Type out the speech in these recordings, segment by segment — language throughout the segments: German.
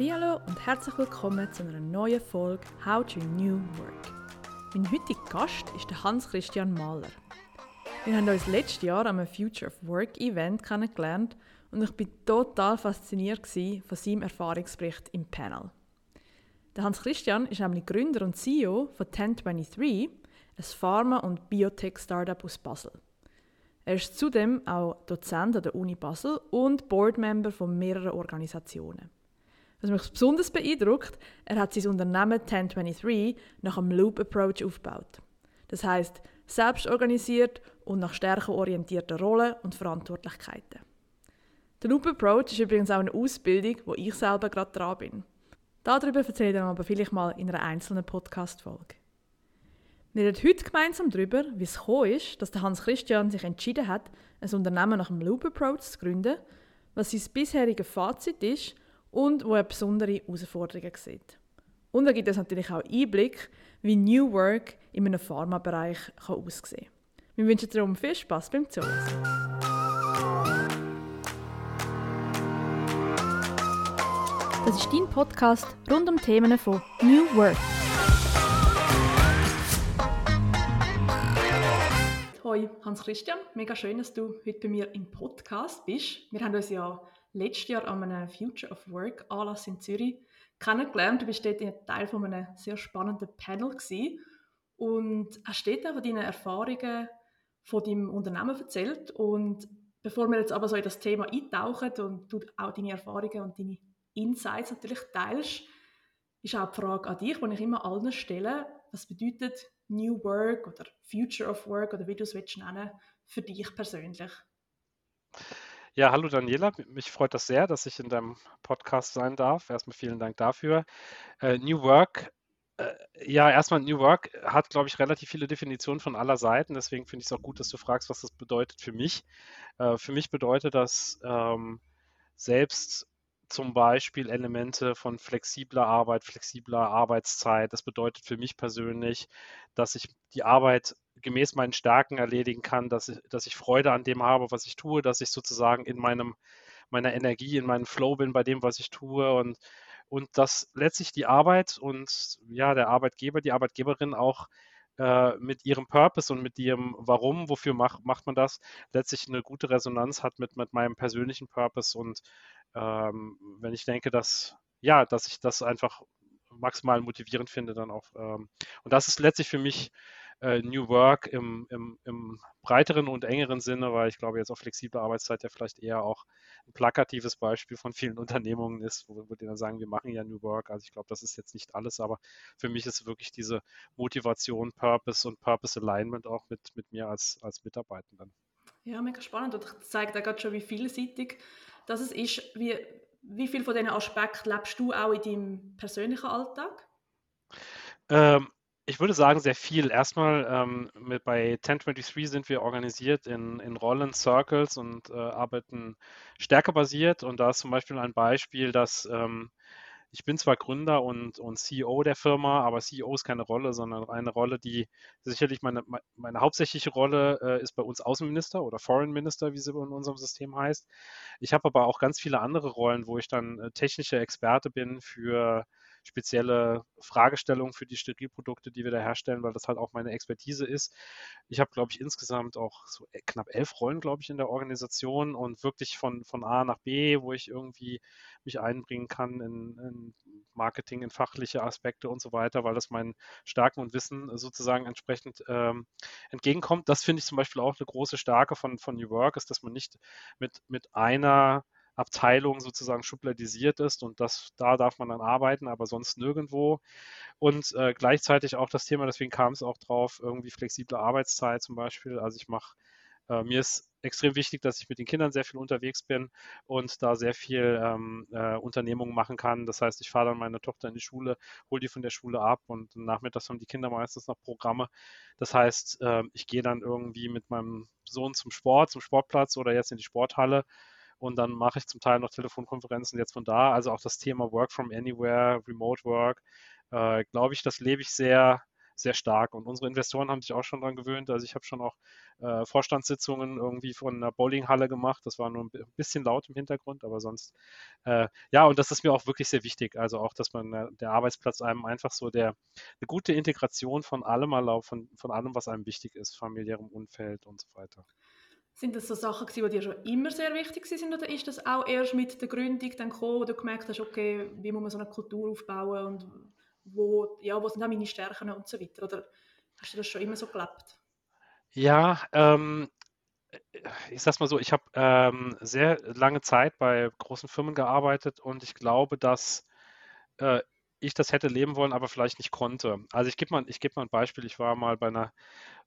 Hallo und herzlich willkommen zu einer neuen Folge How to New Work. Mein heutiger Gast ist der Hans-Christian Mahler. Wir haben uns letztes Jahr am Future of Work Event kennengelernt und ich bin total fasziniert von seinem Erfahrungsbericht im Panel. Der Hans-Christian ist nämlich Gründer und CEO von 1023, ein Pharma- und Biotech-Startup aus Basel. Er ist zudem auch Dozent an der Uni Basel und Boardmember von mehreren Organisationen. Was mich besonders beeindruckt, er hat sein Unternehmen 1023 nach einem Loop Approach aufgebaut. Das heißt, selbst organisiert und nach stärker orientierten Rollen und Verantwortlichkeiten. Der Loop Approach ist übrigens auch eine Ausbildung, wo ich selber gerade dran bin. Darüber erzähle ich dann aber vielleicht mal in einer einzelnen Podcast-Folge. Wir reden heute gemeinsam darüber, wie es gekommen ist, dass Hans Christian sich entschieden hat, ein Unternehmen nach dem Loop Approach zu gründen, was sein bisheriges Fazit ist und wo er besondere Herausforderungen sieht. Und da gibt es natürlich auch Einblick, wie New Work in einem Pharmabereich aussehen kann. Wir wünschen darum viel Spaß beim Zuhören. Das ist dein Podcast rund um Themen von New Work. Hoi, Hans-Christian. Mega schön, dass du heute bei mir im Podcast bist. Wir haben uns ja letztes Jahr an einem Future of Work Anlass in Zürich kennengelernt. Du bist dort Teil von einem sehr spannenden Panel gewesen und hast dort auch von deinen Erfahrungen von deinem Unternehmen erzählt. Und bevor wir jetzt aber so in das Thema eintauchen und du auch deine Erfahrungen und deine Insights natürlich teilst, ist auch die Frage an dich, die ich immer allen stelle, was bedeutet New Work oder Future of Work oder wie du es willst nennen, für dich persönlich? Ja, hallo Daniela. Mich freut das sehr, dass ich in deinem Podcast sein darf. Erstmal vielen Dank dafür. Äh, New Work, äh, ja, erstmal New Work hat, glaube ich, relativ viele Definitionen von aller Seiten. Deswegen finde ich es auch gut, dass du fragst, was das bedeutet für mich. Äh, für mich bedeutet das ähm, selbst zum Beispiel Elemente von flexibler Arbeit, flexibler Arbeitszeit. Das bedeutet für mich persönlich, dass ich die Arbeit gemäß meinen Stärken erledigen kann, dass ich, dass ich Freude an dem habe, was ich tue, dass ich sozusagen in meinem, meiner Energie, in meinem Flow bin bei dem, was ich tue und, und dass letztlich die Arbeit und ja, der Arbeitgeber, die Arbeitgeberin auch äh, mit ihrem Purpose und mit ihrem Warum, wofür mach, macht man das, letztlich eine gute Resonanz hat mit, mit meinem persönlichen Purpose und ähm, wenn ich denke, dass ja, dass ich das einfach maximal motivierend finde, dann auch. Ähm, und das ist letztlich für mich äh, New Work im, im, im, breiteren und engeren Sinne, weil ich glaube, jetzt auch flexible Arbeitszeit ja vielleicht eher auch ein plakatives Beispiel von vielen Unternehmungen ist, wo, wo die dann sagen, wir machen ja New Work. Also ich glaube, das ist jetzt nicht alles, aber für mich ist wirklich diese Motivation, Purpose und Purpose Alignment auch mit, mit mir als, als Mitarbeitenden. Ja, mega spannend und ich zeige da gerade schon, wie vielseitig das ist. Wie, wie viel von diesen Aspekten lebst du auch in deinem persönlichen Alltag? Ähm, ich würde sagen, sehr viel. Erstmal ähm, mit, bei 1023 sind wir organisiert in, in Rollen, Circles und äh, arbeiten stärkebasiert. Und da ist zum Beispiel ein Beispiel, dass ähm, ich bin zwar Gründer und, und CEO der Firma, aber CEO ist keine Rolle, sondern eine Rolle, die sicherlich meine, meine hauptsächliche Rolle äh, ist bei uns Außenminister oder Foreign Minister, wie sie in unserem System heißt. Ich habe aber auch ganz viele andere Rollen, wo ich dann äh, technischer Experte bin für spezielle Fragestellungen für die Sterilprodukte, die wir da herstellen, weil das halt auch meine Expertise ist. Ich habe, glaube ich, insgesamt auch so e, knapp elf Rollen, glaube ich, in der Organisation und wirklich von, von A nach B, wo ich irgendwie mich einbringen kann in, in Marketing, in fachliche Aspekte und so weiter, weil das meinen Stärken und Wissen sozusagen entsprechend ähm, entgegenkommt. Das finde ich zum Beispiel auch eine große Stärke von, von New Work, ist, dass man nicht mit, mit einer Abteilung sozusagen schubladisiert ist und das, da darf man dann arbeiten, aber sonst nirgendwo. Und äh, gleichzeitig auch das Thema, deswegen kam es auch drauf, irgendwie flexible Arbeitszeit zum Beispiel. Also ich mache, äh, mir ist extrem wichtig, dass ich mit den Kindern sehr viel unterwegs bin und da sehr viel ähm, äh, Unternehmungen machen kann. Das heißt, ich fahre dann meine Tochter in die Schule, hole die von der Schule ab und nachmittags haben die Kinder meistens noch Programme. Das heißt, äh, ich gehe dann irgendwie mit meinem Sohn zum Sport, zum Sportplatz oder jetzt in die Sporthalle und dann mache ich zum Teil noch Telefonkonferenzen jetzt von da. Also auch das Thema Work from Anywhere, Remote Work, äh, glaube ich, das lebe ich sehr, sehr stark. Und unsere Investoren haben sich auch schon daran gewöhnt. Also ich habe schon auch äh, Vorstandssitzungen irgendwie von einer Bowlinghalle gemacht. Das war nur ein bisschen laut im Hintergrund, aber sonst, äh, ja, und das ist mir auch wirklich sehr wichtig. Also auch, dass man äh, der Arbeitsplatz einem einfach so der eine gute Integration von allem erlaubt, von, von allem, was einem wichtig ist, familiärem Umfeld und so weiter. Sind das so Sachen, die dir schon immer sehr wichtig sind oder ist das auch erst mit der Gründung dann gekommen, wo du gemerkt hast, okay, wie muss man so eine Kultur aufbauen und wo, ja, wo sind auch meine Stärken und so weiter? Oder hast du das schon immer so gelebt? Ja, ähm, ich sag's mal so, ich habe ähm, sehr lange Zeit bei großen Firmen gearbeitet und ich glaube, dass äh, ich das hätte leben wollen, aber vielleicht nicht konnte. Also ich gebe mal, geb mal ein Beispiel. Ich war mal bei einer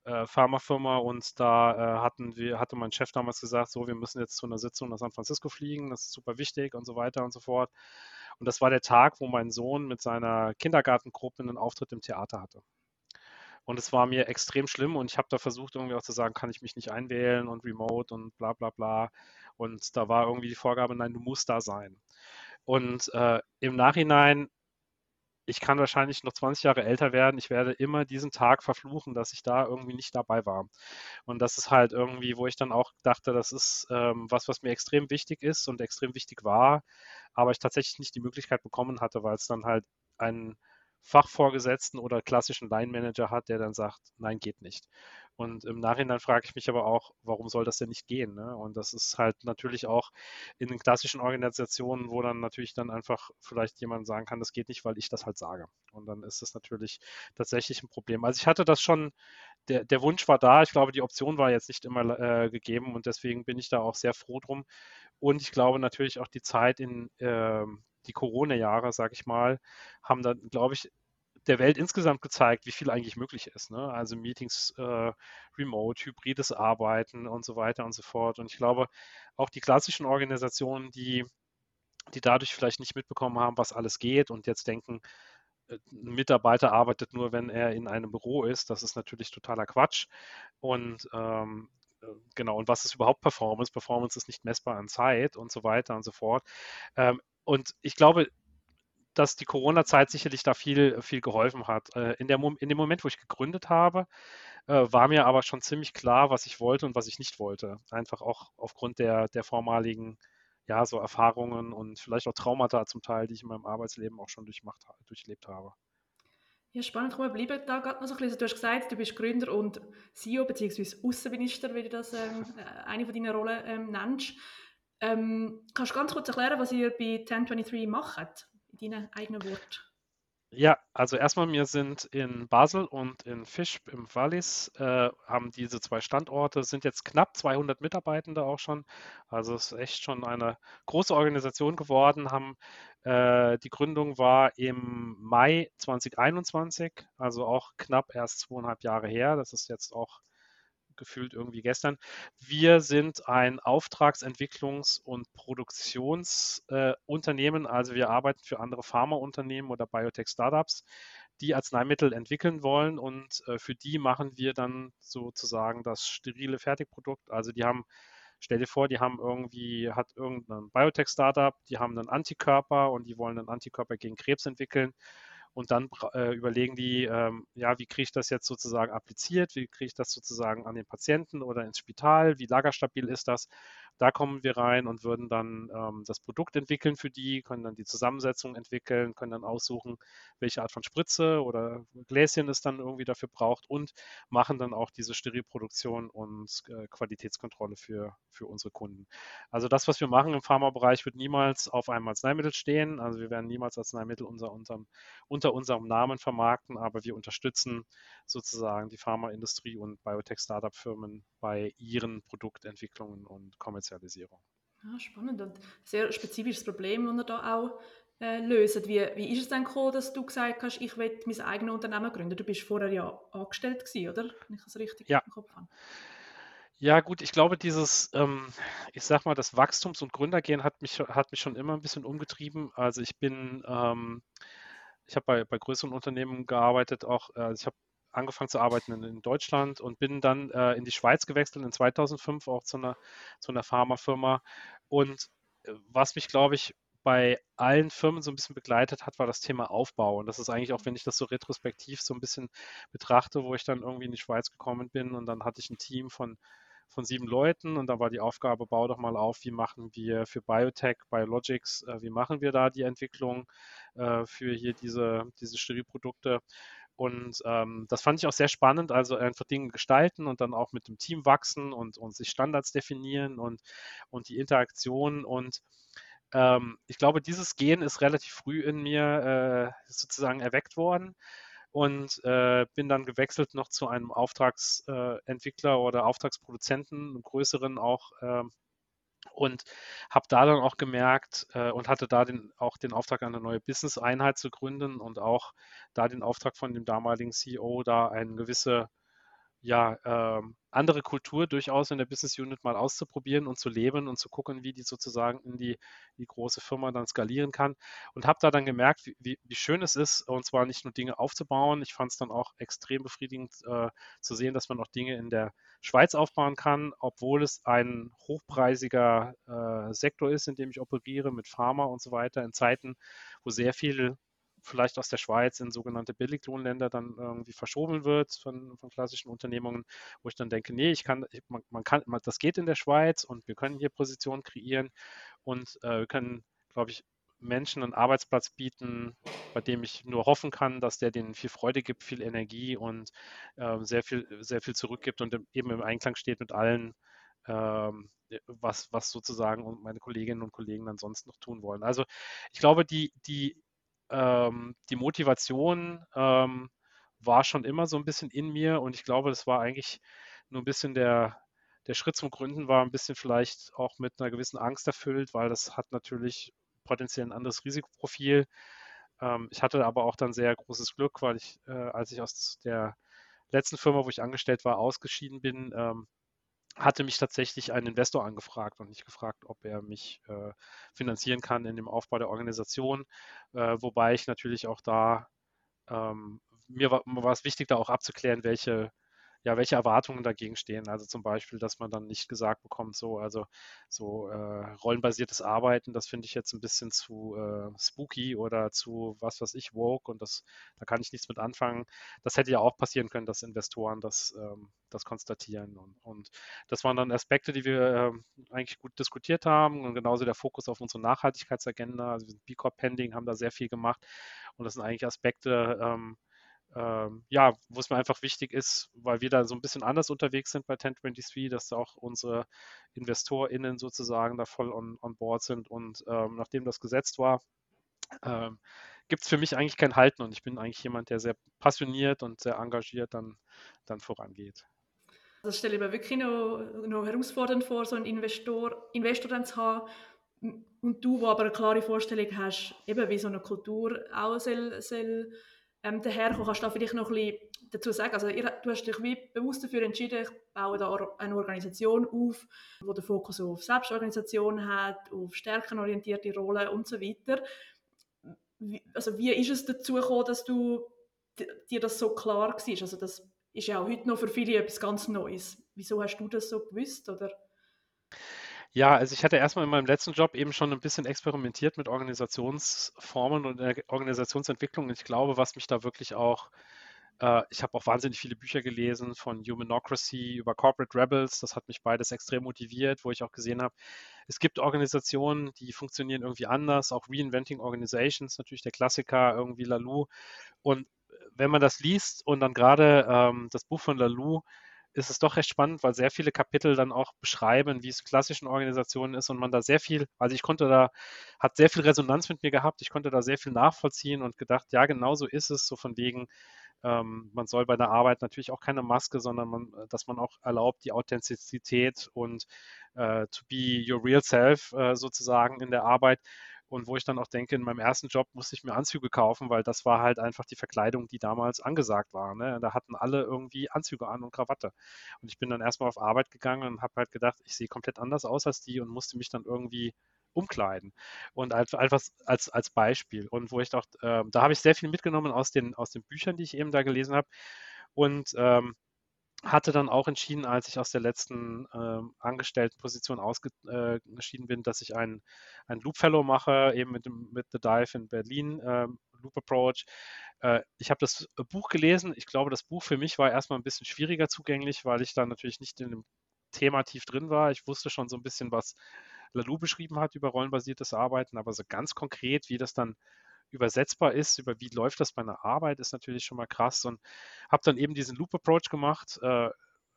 äh, Pharmafirma und da äh, hatten wir, hatte mein Chef damals gesagt, so, wir müssen jetzt zu einer Sitzung nach San Francisco fliegen, das ist super wichtig und so weiter und so fort. Und das war der Tag, wo mein Sohn mit seiner Kindergartengruppe einen Auftritt im Theater hatte. Und es war mir extrem schlimm und ich habe da versucht, irgendwie auch zu sagen, kann ich mich nicht einwählen und remote und bla bla bla. Und da war irgendwie die Vorgabe, nein, du musst da sein. Und äh, im Nachhinein ich kann wahrscheinlich noch 20 Jahre älter werden. Ich werde immer diesen Tag verfluchen, dass ich da irgendwie nicht dabei war. Und das ist halt irgendwie, wo ich dann auch dachte, das ist ähm, was, was mir extrem wichtig ist und extrem wichtig war, aber ich tatsächlich nicht die Möglichkeit bekommen hatte, weil es dann halt ein Fachvorgesetzten oder klassischen Line-Manager hat, der dann sagt, nein, geht nicht. Und im Nachhinein frage ich mich aber auch, warum soll das denn nicht gehen? Ne? Und das ist halt natürlich auch in den klassischen Organisationen, wo dann natürlich dann einfach vielleicht jemand sagen kann, das geht nicht, weil ich das halt sage. Und dann ist das natürlich tatsächlich ein Problem. Also ich hatte das schon, der, der Wunsch war da. Ich glaube, die Option war jetzt nicht immer äh, gegeben und deswegen bin ich da auch sehr froh drum. Und ich glaube natürlich auch die Zeit in äh, die Corona-Jahre, sage ich mal, haben dann, glaube ich, der Welt insgesamt gezeigt, wie viel eigentlich möglich ist. Ne? Also Meetings, äh, Remote, hybrides Arbeiten und so weiter und so fort. Und ich glaube, auch die klassischen Organisationen, die, die dadurch vielleicht nicht mitbekommen haben, was alles geht und jetzt denken, äh, ein Mitarbeiter arbeitet nur, wenn er in einem Büro ist, das ist natürlich totaler Quatsch. Und ähm, äh, genau, und was ist überhaupt Performance? Performance ist nicht messbar an Zeit und so weiter und so fort. Ähm, und ich glaube, dass die Corona-Zeit sicherlich da viel, viel geholfen hat. Äh, in, der, in dem Moment, wo ich gegründet habe, äh, war mir aber schon ziemlich klar, was ich wollte und was ich nicht wollte. Einfach auch aufgrund der, der vormaligen ja, so Erfahrungen und vielleicht auch Traumata zum Teil, die ich in meinem Arbeitsleben auch schon durchmacht, durchlebt habe. Ja, spannend. Komm, wir bleiben da gerade noch so ein bisschen. Du hast gesagt, du bist Gründer und CEO bzw. Außenminister, wie du das ähm, äh, eine von deinen Rollen ähm, nennst. Ähm, kannst du ganz kurz erklären, was ihr bei 1023 macht? Deinen eigenen Worten? Ja, also erstmal, wir sind in Basel und in Fisch im Wallis, äh, haben diese zwei Standorte, sind jetzt knapp 200 Mitarbeitende auch schon. Also es ist echt schon eine große Organisation geworden. Haben, äh, die Gründung war im Mai 2021, also auch knapp erst zweieinhalb Jahre her. Das ist jetzt auch gefühlt irgendwie gestern. Wir sind ein Auftragsentwicklungs- und Produktionsunternehmen, äh, also wir arbeiten für andere Pharmaunternehmen oder Biotech-Startups, die Arzneimittel entwickeln wollen und äh, für die machen wir dann sozusagen das sterile Fertigprodukt. Also die haben Stell dir vor, die haben irgendwie, hat irgendein Biotech-Startup, die haben einen Antikörper und die wollen einen Antikörper gegen Krebs entwickeln und dann äh, überlegen die, ähm, ja, wie kriege ich das jetzt sozusagen appliziert, wie kriege ich das sozusagen an den Patienten oder ins Spital, wie lagerstabil ist das da kommen wir rein und würden dann ähm, das Produkt entwickeln für die, können dann die Zusammensetzung entwickeln, können dann aussuchen, welche Art von Spritze oder Gläschen es dann irgendwie dafür braucht und machen dann auch diese Sterilproduktion und äh, Qualitätskontrolle für, für unsere Kunden. Also das, was wir machen im Pharmabereich, wird niemals auf einem Arzneimittel stehen. Also wir werden niemals Arzneimittel unter unserem, unter unserem Namen vermarkten, aber wir unterstützen sozusagen die Pharmaindustrie und Biotech-Startup-Firmen bei ihren Produktentwicklungen und Kommerzialisierung. Ah, spannend und sehr spezifisches Problem, das ihr da auch äh, löst. Wie, wie ist es denn gekommen, dass du gesagt hast, ich will mein eigenes Unternehmen gründen? Du bist vorher ja angestellt gewesen, oder? Wenn ich das richtig ja. im Kopf habe. Ja, gut, ich glaube, dieses, ähm, ich sag mal, das Wachstums- und Gründergehen hat mich, hat mich schon immer ein bisschen umgetrieben. Also ich bin, ähm, ich habe bei, bei größeren Unternehmen gearbeitet, auch, äh, ich habe angefangen zu arbeiten in, in Deutschland und bin dann äh, in die Schweiz gewechselt in 2005 auch zu einer, zu einer Pharmafirma. Und äh, was mich, glaube ich, bei allen Firmen so ein bisschen begleitet hat, war das Thema Aufbau. Und das ist eigentlich auch, wenn ich das so retrospektiv so ein bisschen betrachte, wo ich dann irgendwie in die Schweiz gekommen bin und dann hatte ich ein Team von, von sieben Leuten und da war die Aufgabe, bau doch mal auf, wie machen wir für Biotech, Biologics, äh, wie machen wir da die Entwicklung äh, für hier diese, diese Sterilprodukte. Und ähm, das fand ich auch sehr spannend, also einfach Dinge gestalten und dann auch mit dem Team wachsen und, und sich Standards definieren und, und die Interaktion. Und ähm, ich glaube, dieses Gen ist relativ früh in mir äh, sozusagen erweckt worden und äh, bin dann gewechselt noch zu einem Auftragsentwickler äh, oder Auftragsproduzenten, einem größeren auch. Äh, und habe da dann auch gemerkt äh, und hatte da den, auch den Auftrag, eine neue Business-Einheit zu gründen und auch da den Auftrag von dem damaligen CEO, da eine gewisse ja, ähm, andere Kultur durchaus in der Business Unit mal auszuprobieren und zu leben und zu gucken, wie die sozusagen in die, die große Firma dann skalieren kann. Und habe da dann gemerkt, wie, wie, schön es ist, und zwar nicht nur Dinge aufzubauen. Ich fand es dann auch extrem befriedigend äh, zu sehen, dass man auch Dinge in der Schweiz aufbauen kann, obwohl es ein hochpreisiger äh, Sektor ist, in dem ich operiere mit Pharma und so weiter, in Zeiten, wo sehr viel vielleicht aus der Schweiz in sogenannte Billiglohnländer dann irgendwie verschoben wird von, von klassischen Unternehmungen, wo ich dann denke, nee, ich kann, man, man kann, das geht in der Schweiz und wir können hier Positionen kreieren und äh, wir können, glaube ich, Menschen einen Arbeitsplatz bieten, bei dem ich nur hoffen kann, dass der denen viel Freude gibt, viel Energie und äh, sehr viel, sehr viel zurückgibt und eben im Einklang steht mit allen, ähm, was, was sozusagen meine Kolleginnen und Kollegen dann sonst noch tun wollen. Also ich glaube, die, die ähm, die Motivation ähm, war schon immer so ein bisschen in mir und ich glaube, das war eigentlich nur ein bisschen der, der Schritt zum Gründen war ein bisschen vielleicht auch mit einer gewissen Angst erfüllt, weil das hat natürlich potenziell ein anderes Risikoprofil. Ähm, ich hatte aber auch dann sehr großes Glück, weil ich, äh, als ich aus der letzten Firma, wo ich angestellt war, ausgeschieden bin, ähm, hatte mich tatsächlich ein Investor angefragt und nicht gefragt, ob er mich äh, finanzieren kann in dem Aufbau der Organisation, äh, wobei ich natürlich auch da, ähm, mir war, war es wichtig, da auch abzuklären, welche ja, welche Erwartungen dagegen stehen. Also zum Beispiel, dass man dann nicht gesagt bekommt, so, also so äh, rollenbasiertes Arbeiten, das finde ich jetzt ein bisschen zu äh, spooky oder zu was weiß ich, woke und das, da kann ich nichts mit anfangen. Das hätte ja auch passieren können, dass Investoren das, ähm, das konstatieren. Und, und das waren dann Aspekte, die wir äh, eigentlich gut diskutiert haben und genauso der Fokus auf unsere Nachhaltigkeitsagenda. Also B Corp Pending haben da sehr viel gemacht und das sind eigentlich Aspekte, ähm, ähm, ja, wo es mir einfach wichtig ist, weil wir da so ein bisschen anders unterwegs sind bei 1023, dass da auch unsere InvestorInnen sozusagen da voll on, on board sind. Und ähm, nachdem das gesetzt war, ähm, gibt es für mich eigentlich kein Halten und ich bin eigentlich jemand, der sehr passioniert und sehr engagiert dann, dann vorangeht. Das stelle ich mir wirklich noch, noch herausfordernd vor, so einen Investor, Investor zu haben und du, wo aber eine klare Vorstellung hast, eben wie so eine Kultur auch soll, soll ähm, daherkommen. Kannst du da vielleicht noch ein bisschen dazu sagen? Also ihr, du hast dich wie bewusst dafür entschieden, ich baue da eine Organisation auf, die den Fokus auf Selbstorganisation hat, auf stärkenorientierte Rollen und so weiter. Wie, also wie ist es dazu gekommen, dass du dir das so klar war? Also das ist ja auch heute noch für viele etwas ganz Neues. Wieso hast du das so gewusst? Oder? Ja, also ich hatte erstmal in meinem letzten Job eben schon ein bisschen experimentiert mit Organisationsformen und Organisationsentwicklung. Und ich glaube, was mich da wirklich auch, äh, ich habe auch wahnsinnig viele Bücher gelesen von Humanocracy über Corporate Rebels. Das hat mich beides extrem motiviert, wo ich auch gesehen habe, es gibt Organisationen, die funktionieren irgendwie anders. Auch Reinventing Organizations, natürlich der Klassiker, irgendwie Lalou. Und wenn man das liest und dann gerade ähm, das Buch von Lalou, ist es doch recht spannend, weil sehr viele Kapitel dann auch beschreiben, wie es klassischen Organisationen ist und man da sehr viel, also ich konnte da, hat sehr viel Resonanz mit mir gehabt, ich konnte da sehr viel nachvollziehen und gedacht, ja, genau so ist es, so von wegen, ähm, man soll bei der Arbeit natürlich auch keine Maske, sondern man, dass man auch erlaubt, die Authentizität und äh, to be your real self äh, sozusagen in der Arbeit und wo ich dann auch denke, in meinem ersten Job musste ich mir Anzüge kaufen, weil das war halt einfach die Verkleidung, die damals angesagt war. Ne? Da hatten alle irgendwie Anzüge an und Krawatte. Und ich bin dann erstmal auf Arbeit gegangen und habe halt gedacht, ich sehe komplett anders aus als die und musste mich dann irgendwie umkleiden. Und als, als, als Beispiel. Und wo ich doch, äh, da habe ich sehr viel mitgenommen aus den, aus den Büchern, die ich eben da gelesen habe. Und ähm, hatte dann auch entschieden, als ich aus der letzten äh, Angestelltenposition ausgeschieden äh, bin, dass ich einen, einen Loop Fellow mache, eben mit, dem, mit The Dive in Berlin, äh, Loop Approach. Äh, ich habe das Buch gelesen. Ich glaube, das Buch für mich war erstmal ein bisschen schwieriger zugänglich, weil ich da natürlich nicht in dem Thema tief drin war. Ich wusste schon so ein bisschen, was Lalou beschrieben hat über rollenbasiertes Arbeiten, aber so ganz konkret, wie das dann übersetzbar ist, über wie läuft das bei einer Arbeit, ist natürlich schon mal krass. Und habe dann eben diesen Loop-Approach gemacht, äh,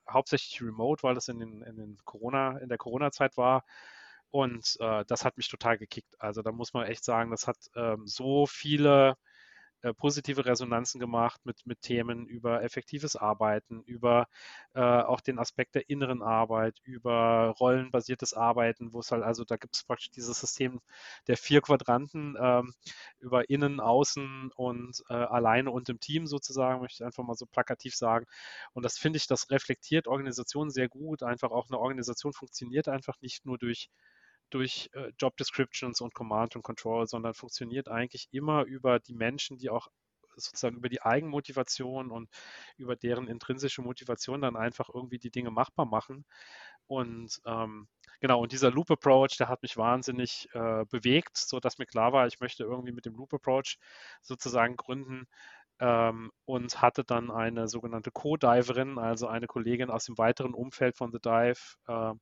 hauptsächlich remote, weil das in, den, in, den Corona, in der Corona-Zeit war. Und äh, das hat mich total gekickt. Also da muss man echt sagen, das hat ähm, so viele positive Resonanzen gemacht mit, mit Themen über effektives Arbeiten, über äh, auch den Aspekt der inneren Arbeit, über rollenbasiertes Arbeiten, wo es halt, also da gibt es praktisch dieses System der vier Quadranten ähm, über innen, außen und äh, alleine und im Team sozusagen, möchte ich einfach mal so plakativ sagen. Und das finde ich, das reflektiert Organisationen sehr gut. Einfach auch eine Organisation funktioniert einfach nicht nur durch durch äh, Job Descriptions und Command und Control, sondern funktioniert eigentlich immer über die Menschen, die auch sozusagen über die Eigenmotivation und über deren intrinsische Motivation dann einfach irgendwie die Dinge machbar machen. Und ähm, genau, und dieser Loop Approach, der hat mich wahnsinnig äh, bewegt, sodass mir klar war, ich möchte irgendwie mit dem Loop Approach sozusagen gründen, ähm, und hatte dann eine sogenannte Co-Diverin, also eine Kollegin aus dem weiteren Umfeld von The Dive, äh,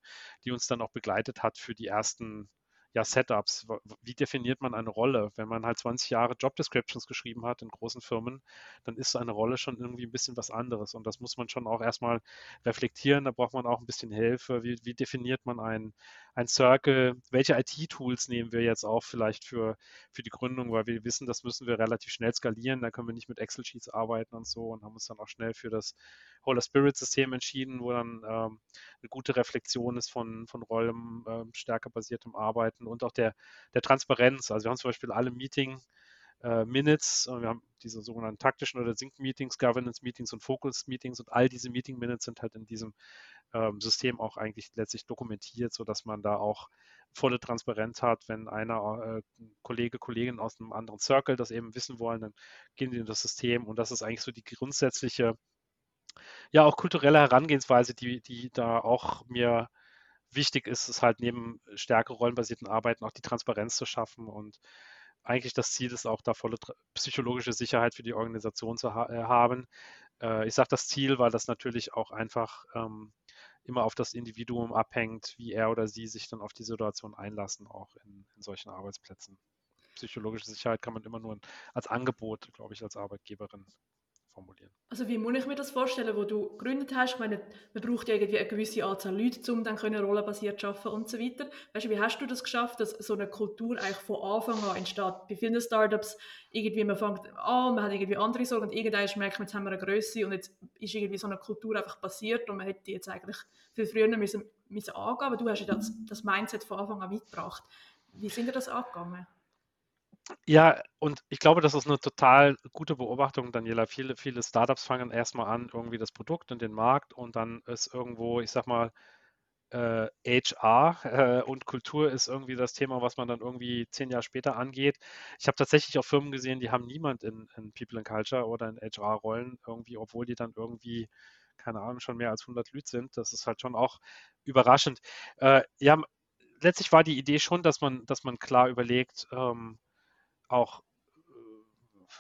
die uns dann auch begleitet hat für die ersten ja, Setups. Wie definiert man eine Rolle? Wenn man halt 20 Jahre Job Descriptions geschrieben hat in großen Firmen, dann ist so eine Rolle schon irgendwie ein bisschen was anderes. Und das muss man schon auch erstmal reflektieren. Da braucht man auch ein bisschen Hilfe. Wie, wie definiert man ein, ein Circle? Welche IT-Tools nehmen wir jetzt auch vielleicht für, für die Gründung? Weil wir wissen, das müssen wir relativ schnell skalieren. Da können wir nicht mit Excel-Sheets arbeiten und so und haben uns dann auch schnell für das Holy Spirit System entschieden, wo dann ähm, eine gute Reflexion ist von, von Rollen, ähm, stärker basiertem Arbeiten und auch der, der Transparenz. Also wir haben zum Beispiel alle Meeting äh, Minutes, wir haben diese sogenannten taktischen oder Sync-Meetings, Governance-Meetings und Focus-Meetings und all diese Meeting-Minutes sind halt in diesem ähm, System auch eigentlich letztlich dokumentiert, sodass man da auch volle Transparenz hat. Wenn einer äh, Kollege, Kollegin aus einem anderen Circle das eben wissen wollen, dann gehen die in das System und das ist eigentlich so die grundsätzliche ja, auch kulturelle Herangehensweise, die, die da auch mir wichtig ist, ist halt neben stärker rollenbasierten Arbeiten auch die Transparenz zu schaffen und eigentlich das Ziel ist auch da volle psychologische Sicherheit für die Organisation zu ha äh, haben. Äh, ich sage das Ziel, weil das natürlich auch einfach ähm, immer auf das Individuum abhängt, wie er oder sie sich dann auf die Situation einlassen, auch in, in solchen Arbeitsplätzen. Psychologische Sicherheit kann man immer nur als Angebot, glaube ich, als Arbeitgeberin formulieren. Also wie muss ich mir das vorstellen, wo du gegründet hast? Ich meine, man braucht ja irgendwie eine gewisse Anzahl Leute, um dann können rollenbasiert zu arbeiten und so weiter. Weißt du, wie hast du das geschafft, dass so eine Kultur eigentlich von Anfang an entsteht? Bei vielen Startups irgendwie, man fängt an, man hat irgendwie andere Sorgen und irgendwann merkt man, jetzt haben wir eine Größe und jetzt ist irgendwie so eine Kultur einfach passiert und man hätte die jetzt eigentlich viel früher müssen, müssen angehen, aber du hast ja das, das Mindset von Anfang an mitgebracht. Wie sind dir das angegangen? Ja, und ich glaube, das ist eine total gute Beobachtung, Daniela. Viele, viele Startups fangen erstmal an, irgendwie das Produkt und den Markt und dann ist irgendwo, ich sag mal, äh, HR äh, und Kultur ist irgendwie das Thema, was man dann irgendwie zehn Jahre später angeht. Ich habe tatsächlich auch Firmen gesehen, die haben niemand in, in People and Culture oder in HR-Rollen irgendwie, obwohl die dann irgendwie, keine Ahnung, schon mehr als 100 Leute sind. Das ist halt schon auch überraschend. Äh, ja, letztlich war die Idee schon, dass man, dass man klar überlegt, ähm, auch äh,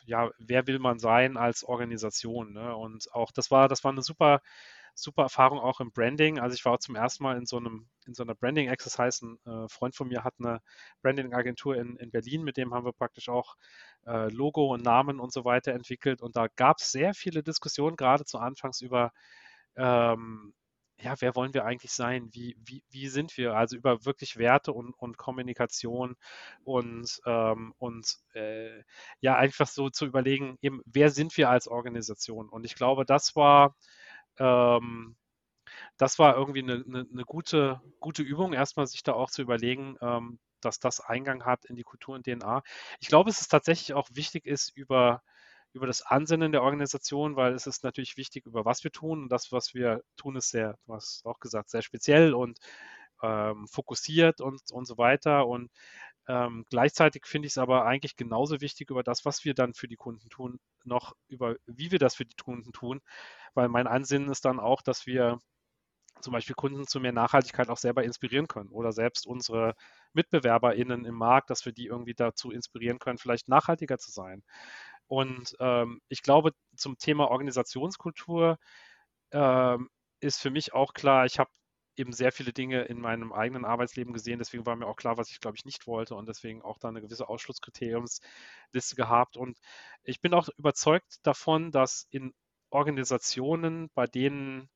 ja, wer will man sein als Organisation? Ne? Und auch das war, das war eine super, super Erfahrung auch im Branding. Also ich war auch zum ersten Mal in so einem, in so einer Branding-Exercise. Ein äh, Freund von mir hat eine Branding-Agentur in, in Berlin, mit dem haben wir praktisch auch äh, Logo und Namen und so weiter entwickelt. Und da gab es sehr viele Diskussionen, gerade zu Anfangs über ähm, ja, wer wollen wir eigentlich sein? Wie, wie, wie sind wir? Also über wirklich Werte und, und Kommunikation und, ähm, und äh, ja, einfach so zu überlegen, eben, wer sind wir als Organisation? Und ich glaube, das war, ähm, das war irgendwie eine, eine, eine, gute, gute Übung, erstmal sich da auch zu überlegen, ähm, dass das Eingang hat in die Kultur und DNA. Ich glaube, es ist tatsächlich auch wichtig ist, über über das Ansinnen der Organisation, weil es ist natürlich wichtig, über was wir tun. Und das, was wir tun, ist sehr, du hast auch gesagt, sehr speziell und ähm, fokussiert und, und so weiter. Und Ähm, gleichzeitig finde ich es aber eigentlich genauso wichtig, über das, was wir dann für die Kunden tun, noch über wie wir das für die Kunden tun, weil mein Ansinnen ist dann auch, dass wir zum Beispiel Kunden zu mehr Nachhaltigkeit auch selber inspirieren können oder selbst unsere MitbewerberInnen im Markt, dass wir die irgendwie dazu inspirieren können, vielleicht nachhaltiger zu sein. Und ähm, ich glaube, zum Thema Organisationskultur ähm, ist für mich auch klar, ich habe eben sehr viele Dinge in meinem eigenen Arbeitsleben gesehen. Deswegen war mir auch klar, was ich, glaube ich, nicht wollte und deswegen auch da eine gewisse Ausschlusskriteriumsliste gehabt. Und ich bin auch überzeugt davon, dass in Organisationen, bei denen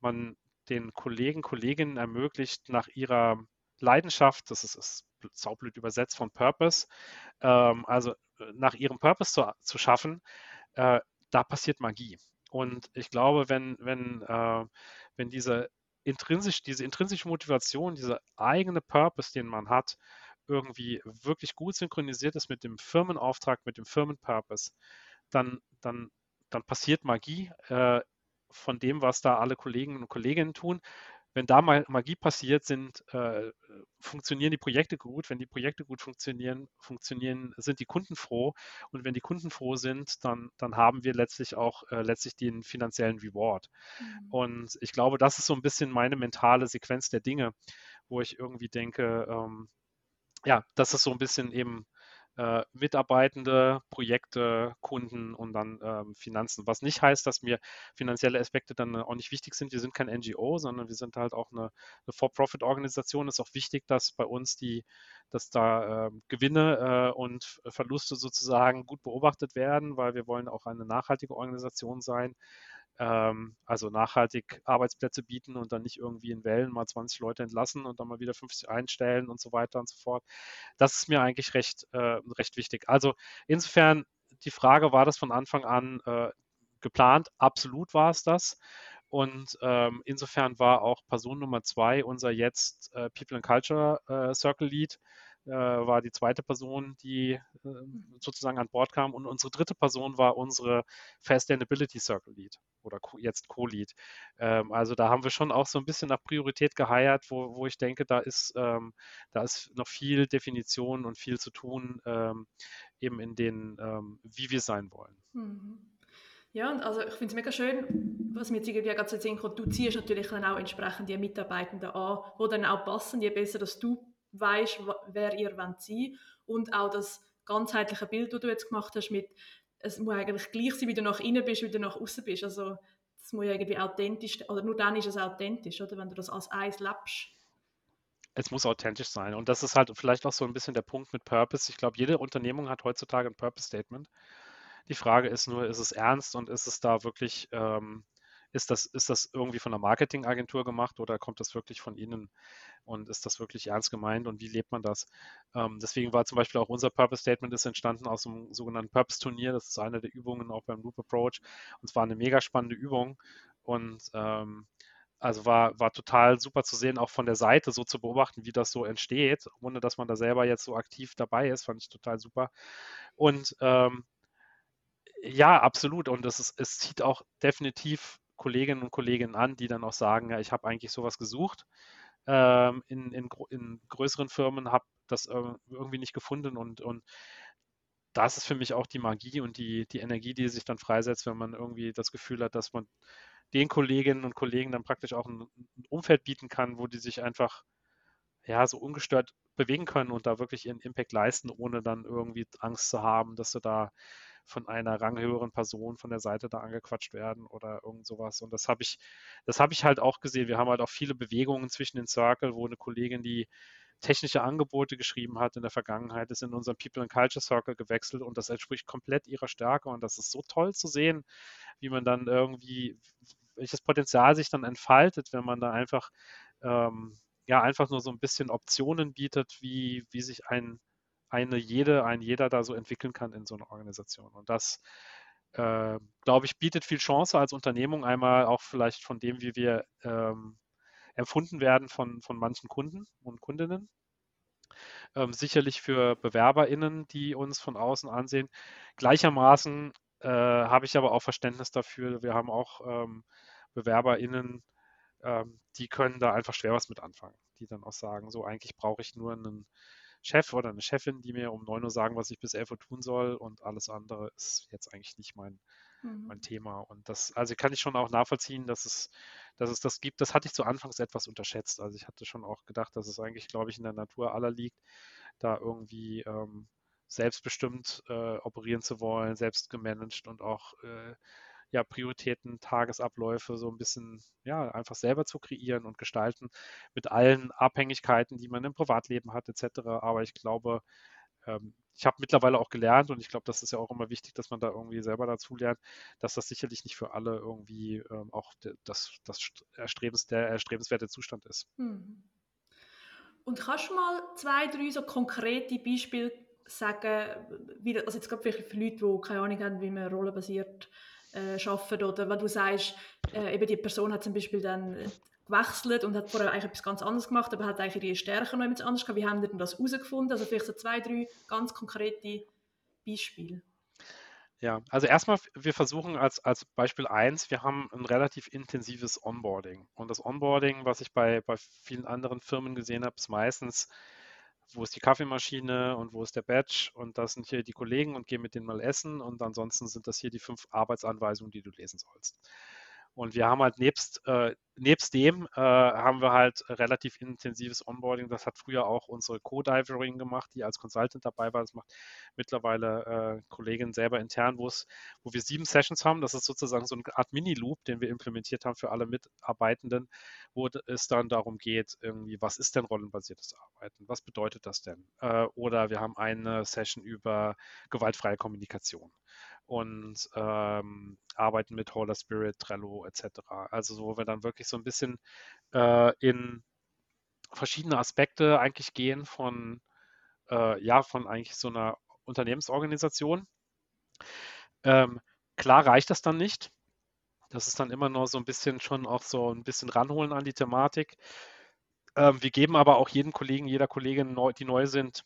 man den Kollegen, Kolleginnen ermöglicht, nach ihrer Leidenschaft, das ist, ist saublöd übersetzt von Purpose, ähm, also nach ihrem Purpose zu, zu schaffen, äh, da passiert Magie. Und ich glaube, wenn, wenn, äh, wenn diese intrinsisch, diese intrinsische Motivation, dieser eigene Purpose, den man hat, irgendwie wirklich gut synchronisiert ist mit dem Firmenauftrag, mit dem Firmenpurpose, dann, dann, dann passiert Magie äh, von dem, was da alle Kollegen und Kolleginnen tun. Wenn da mal Magie passiert, sind, äh, funktionieren die Projekte gut. Wenn die Projekte gut funktionieren, funktionieren, sind die Kunden froh. Und wenn die Kunden froh sind, dann, dann haben wir letztlich auch äh, letztlich den finanziellen Reward. Mhm. Und ich glaube, das ist so ein bisschen meine mentale Sequenz der Dinge, wo ich irgendwie denke, ähm, ja, das ist so ein bisschen eben äh, Mitarbeitende, Projekte, Kunden und dann ähm, Finanzen. Was nicht heißt, dass mir finanzielle Aspekte dann auch nicht wichtig sind. Wir sind kein NGO, sondern wir sind halt auch eine, eine For-Profit-Organisation. Es ist auch wichtig, dass bei uns die, dass da äh, Gewinne äh, und Verluste sozusagen gut beobachtet werden, weil wir wollen auch eine nachhaltige Organisation sein also nachhaltig Arbeitsplätze bieten und dann nicht irgendwie in Wellen mal 20 Leute entlassen und dann mal wieder 50 einstellen und so weiter und so fort. Das ist mir eigentlich recht, äh, recht wichtig. Also insofern die Frage, war das von Anfang an äh, geplant? Absolut war es das. Und ähm, insofern war auch Person Nummer zwei unser jetzt äh, People and Culture äh, Circle Lead war die zweite Person, die äh, sozusagen an Bord kam. Und unsere dritte Person war unsere Sustainability Circle Lead oder jetzt Co-Lead. Ähm, also da haben wir schon auch so ein bisschen nach Priorität geheiert, wo, wo ich denke, da ist, ähm, da ist noch viel Definition und viel zu tun, ähm, eben in den, ähm, wie wir sein wollen. Mhm. Ja, und also ich finde es mega schön, was mir jetzt irgendwie gerade so kommt, du ziehst natürlich dann auch entsprechend die Mitarbeitenden an, die dann auch passen, je besser, dass du weißt, wer ihr wollt sein und auch das ganzheitliche Bild, das du jetzt gemacht hast, mit es muss eigentlich gleich sein, wie du nach innen bist, wie du nach außen bist. Also das muss ja irgendwie authentisch, oder nur dann ist es authentisch, oder wenn du das als eins lebst. Es muss authentisch sein. Und das ist halt vielleicht auch so ein bisschen der Punkt mit Purpose. Ich glaube, jede Unternehmung hat heutzutage ein Purpose-Statement. Die Frage ist nur, ist es ernst und ist es da wirklich, ähm, ist, das, ist das irgendwie von einer Marketingagentur gemacht oder kommt das wirklich von Ihnen? und ist das wirklich ernst gemeint und wie lebt man das? Ähm, deswegen war zum Beispiel auch unser Purpose Statement ist entstanden aus dem sogenannten Purpose Turnier. Das ist eine der Übungen auch beim Loop Approach und es war eine mega spannende Übung und ähm, also war, war total super zu sehen, auch von der Seite so zu beobachten, wie das so entsteht, ohne dass man da selber jetzt so aktiv dabei ist, fand ich total super. Und ähm, ja, absolut. Und es, ist, es zieht auch definitiv Kolleginnen und Kollegen an, die dann auch sagen, ja, ich habe eigentlich sowas gesucht ähm, in, in, in, größeren Firmen, habe das äh, irgendwie nicht gefunden und, und das ist für mich auch die Magie und die, die Energie, die sich dann freisetzt, wenn man irgendwie das Gefühl hat, dass man den Kolleginnen und Kollegen dann praktisch auch ein, ein Umfeld bieten kann, wo die sich einfach ja so ungestört bewegen können und da wirklich ihren Impact leisten, ohne dann irgendwie Angst zu haben, dass sie da von einer ranghöheren Person von der Seite da angequatscht werden oder irgend sowas. Und das habe ich, das habe ich halt auch gesehen. Wir haben halt auch viele Bewegungen zwischen den Circle, wo eine Kollegin, die technische Angebote geschrieben hat in der Vergangenheit, ist in unseren People and Culture Circle gewechselt und das entspricht komplett ihrer Stärke und das ist so toll zu sehen, wie man dann irgendwie, welches Potenzial sich dann entfaltet, wenn man da einfach ähm, ja einfach nur so ein bisschen Optionen bietet, wie, wie sich ein eine jede, ein jeder da so entwickeln kann in so einer Organisation. Und das, äh, glaube ich, bietet viel Chance als Unternehmung, einmal auch vielleicht von dem, wie wir ähm, empfunden werden von, von manchen Kunden und Kundinnen. Ähm, sicherlich für BewerberInnen, die uns von außen ansehen. Gleichermaßen äh, habe ich aber auch Verständnis dafür. Wir haben auch ähm, BewerberInnen, ähm, die können da einfach schwer was mit anfangen, die dann auch sagen, so eigentlich brauche ich nur einen Chef oder eine Chefin, die mir um 9 Uhr sagen, was ich bis 11 Uhr tun soll und alles andere ist jetzt eigentlich nicht mein, mhm. mein Thema. Und das, also kann ich schon auch nachvollziehen, dass es, dass es das gibt. Das hatte ich zu Anfangs etwas unterschätzt. Also ich hatte schon auch gedacht, dass es eigentlich, glaube ich, in der Natur aller liegt, da irgendwie ähm, selbstbestimmt äh, operieren zu wollen, selbst gemanagt und auch äh, ja, Prioritäten, Tagesabläufe so ein bisschen, ja, einfach selber zu kreieren und gestalten mit allen Abhängigkeiten, die man im Privatleben hat, etc. Aber ich glaube, ähm, ich habe mittlerweile auch gelernt und ich glaube, das ist ja auch immer wichtig, dass man da irgendwie selber dazu lernt, dass das sicherlich nicht für alle irgendwie ähm, auch das, das erstrebens, der erstrebenswerte Zustand ist. Hm. Und kannst du mal zwei, drei so konkrete Beispiele sagen, wie, also jetzt gerade für Leute, die keine Ahnung haben, wie man rollenbasiert äh, arbeiten oder wenn du sagst, äh, eben die Person hat zum Beispiel dann gewechselt und hat vorher eigentlich etwas ganz anderes gemacht, aber hat eigentlich ihre Stärken noch etwas anders gehabt. Wie haben die denn das herausgefunden? Also vielleicht so zwei, drei ganz konkrete Beispiele. Ja, also erstmal, wir versuchen als, als Beispiel eins, wir haben ein relativ intensives Onboarding. Und das Onboarding, was ich bei, bei vielen anderen Firmen gesehen habe, ist meistens wo ist die Kaffeemaschine und wo ist der Badge und das sind hier die Kollegen und geh mit denen mal essen und ansonsten sind das hier die fünf Arbeitsanweisungen, die du lesen sollst. Und wir haben halt nebst, äh, nebst dem äh, haben wir halt relativ intensives Onboarding. Das hat früher auch unsere Co-Diverin gemacht, die als Consultant dabei war. Das macht mittlerweile äh, Kollegin selber intern, wo wir sieben Sessions haben. Das ist sozusagen so eine Art Mini-Loop, den wir implementiert haben für alle Mitarbeitenden, wo es dann darum geht, irgendwie, was ist denn rollenbasiertes Arbeiten? Was bedeutet das denn? Äh, oder wir haben eine Session über gewaltfreie Kommunikation und ähm, arbeiten mit Holler Spirit, Trello etc. Also so, wo wir dann wirklich so ein bisschen äh, in verschiedene Aspekte eigentlich gehen von, äh, ja, von eigentlich so einer Unternehmensorganisation. Ähm, klar reicht das dann nicht. Das ist dann immer nur so ein bisschen schon auch so ein bisschen ranholen an die Thematik. Ähm, wir geben aber auch jedem Kollegen, jeder Kollegin, die neu sind,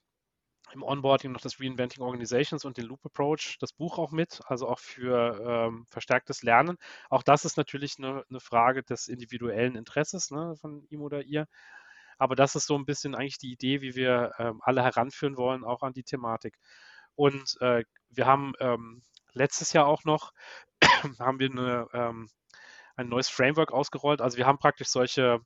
im Onboarding noch das Reinventing Organizations und den Loop Approach, das Buch auch mit, also auch für ähm, verstärktes Lernen. Auch das ist natürlich eine, eine Frage des individuellen Interesses ne, von ihm oder ihr. Aber das ist so ein bisschen eigentlich die Idee, wie wir ähm, alle heranführen wollen, auch an die Thematik. Und äh, wir haben ähm, letztes Jahr auch noch haben wir eine, ähm, ein neues Framework ausgerollt. Also wir haben praktisch solche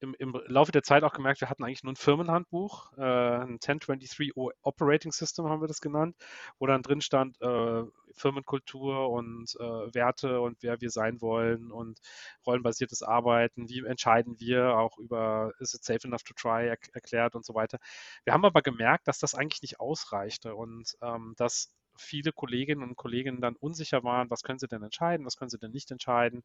im, im Laufe der Zeit auch gemerkt, wir hatten eigentlich nur ein Firmenhandbuch, äh, ein 1023 Operating System haben wir das genannt, wo dann drin stand äh, Firmenkultur und äh, Werte und wer wir sein wollen und rollenbasiertes Arbeiten, wie entscheiden wir auch über is it safe enough to try er erklärt und so weiter. Wir haben aber gemerkt, dass das eigentlich nicht ausreichte und ähm, dass viele Kolleginnen und Kollegen dann unsicher waren, was können sie denn entscheiden, was können sie denn nicht entscheiden.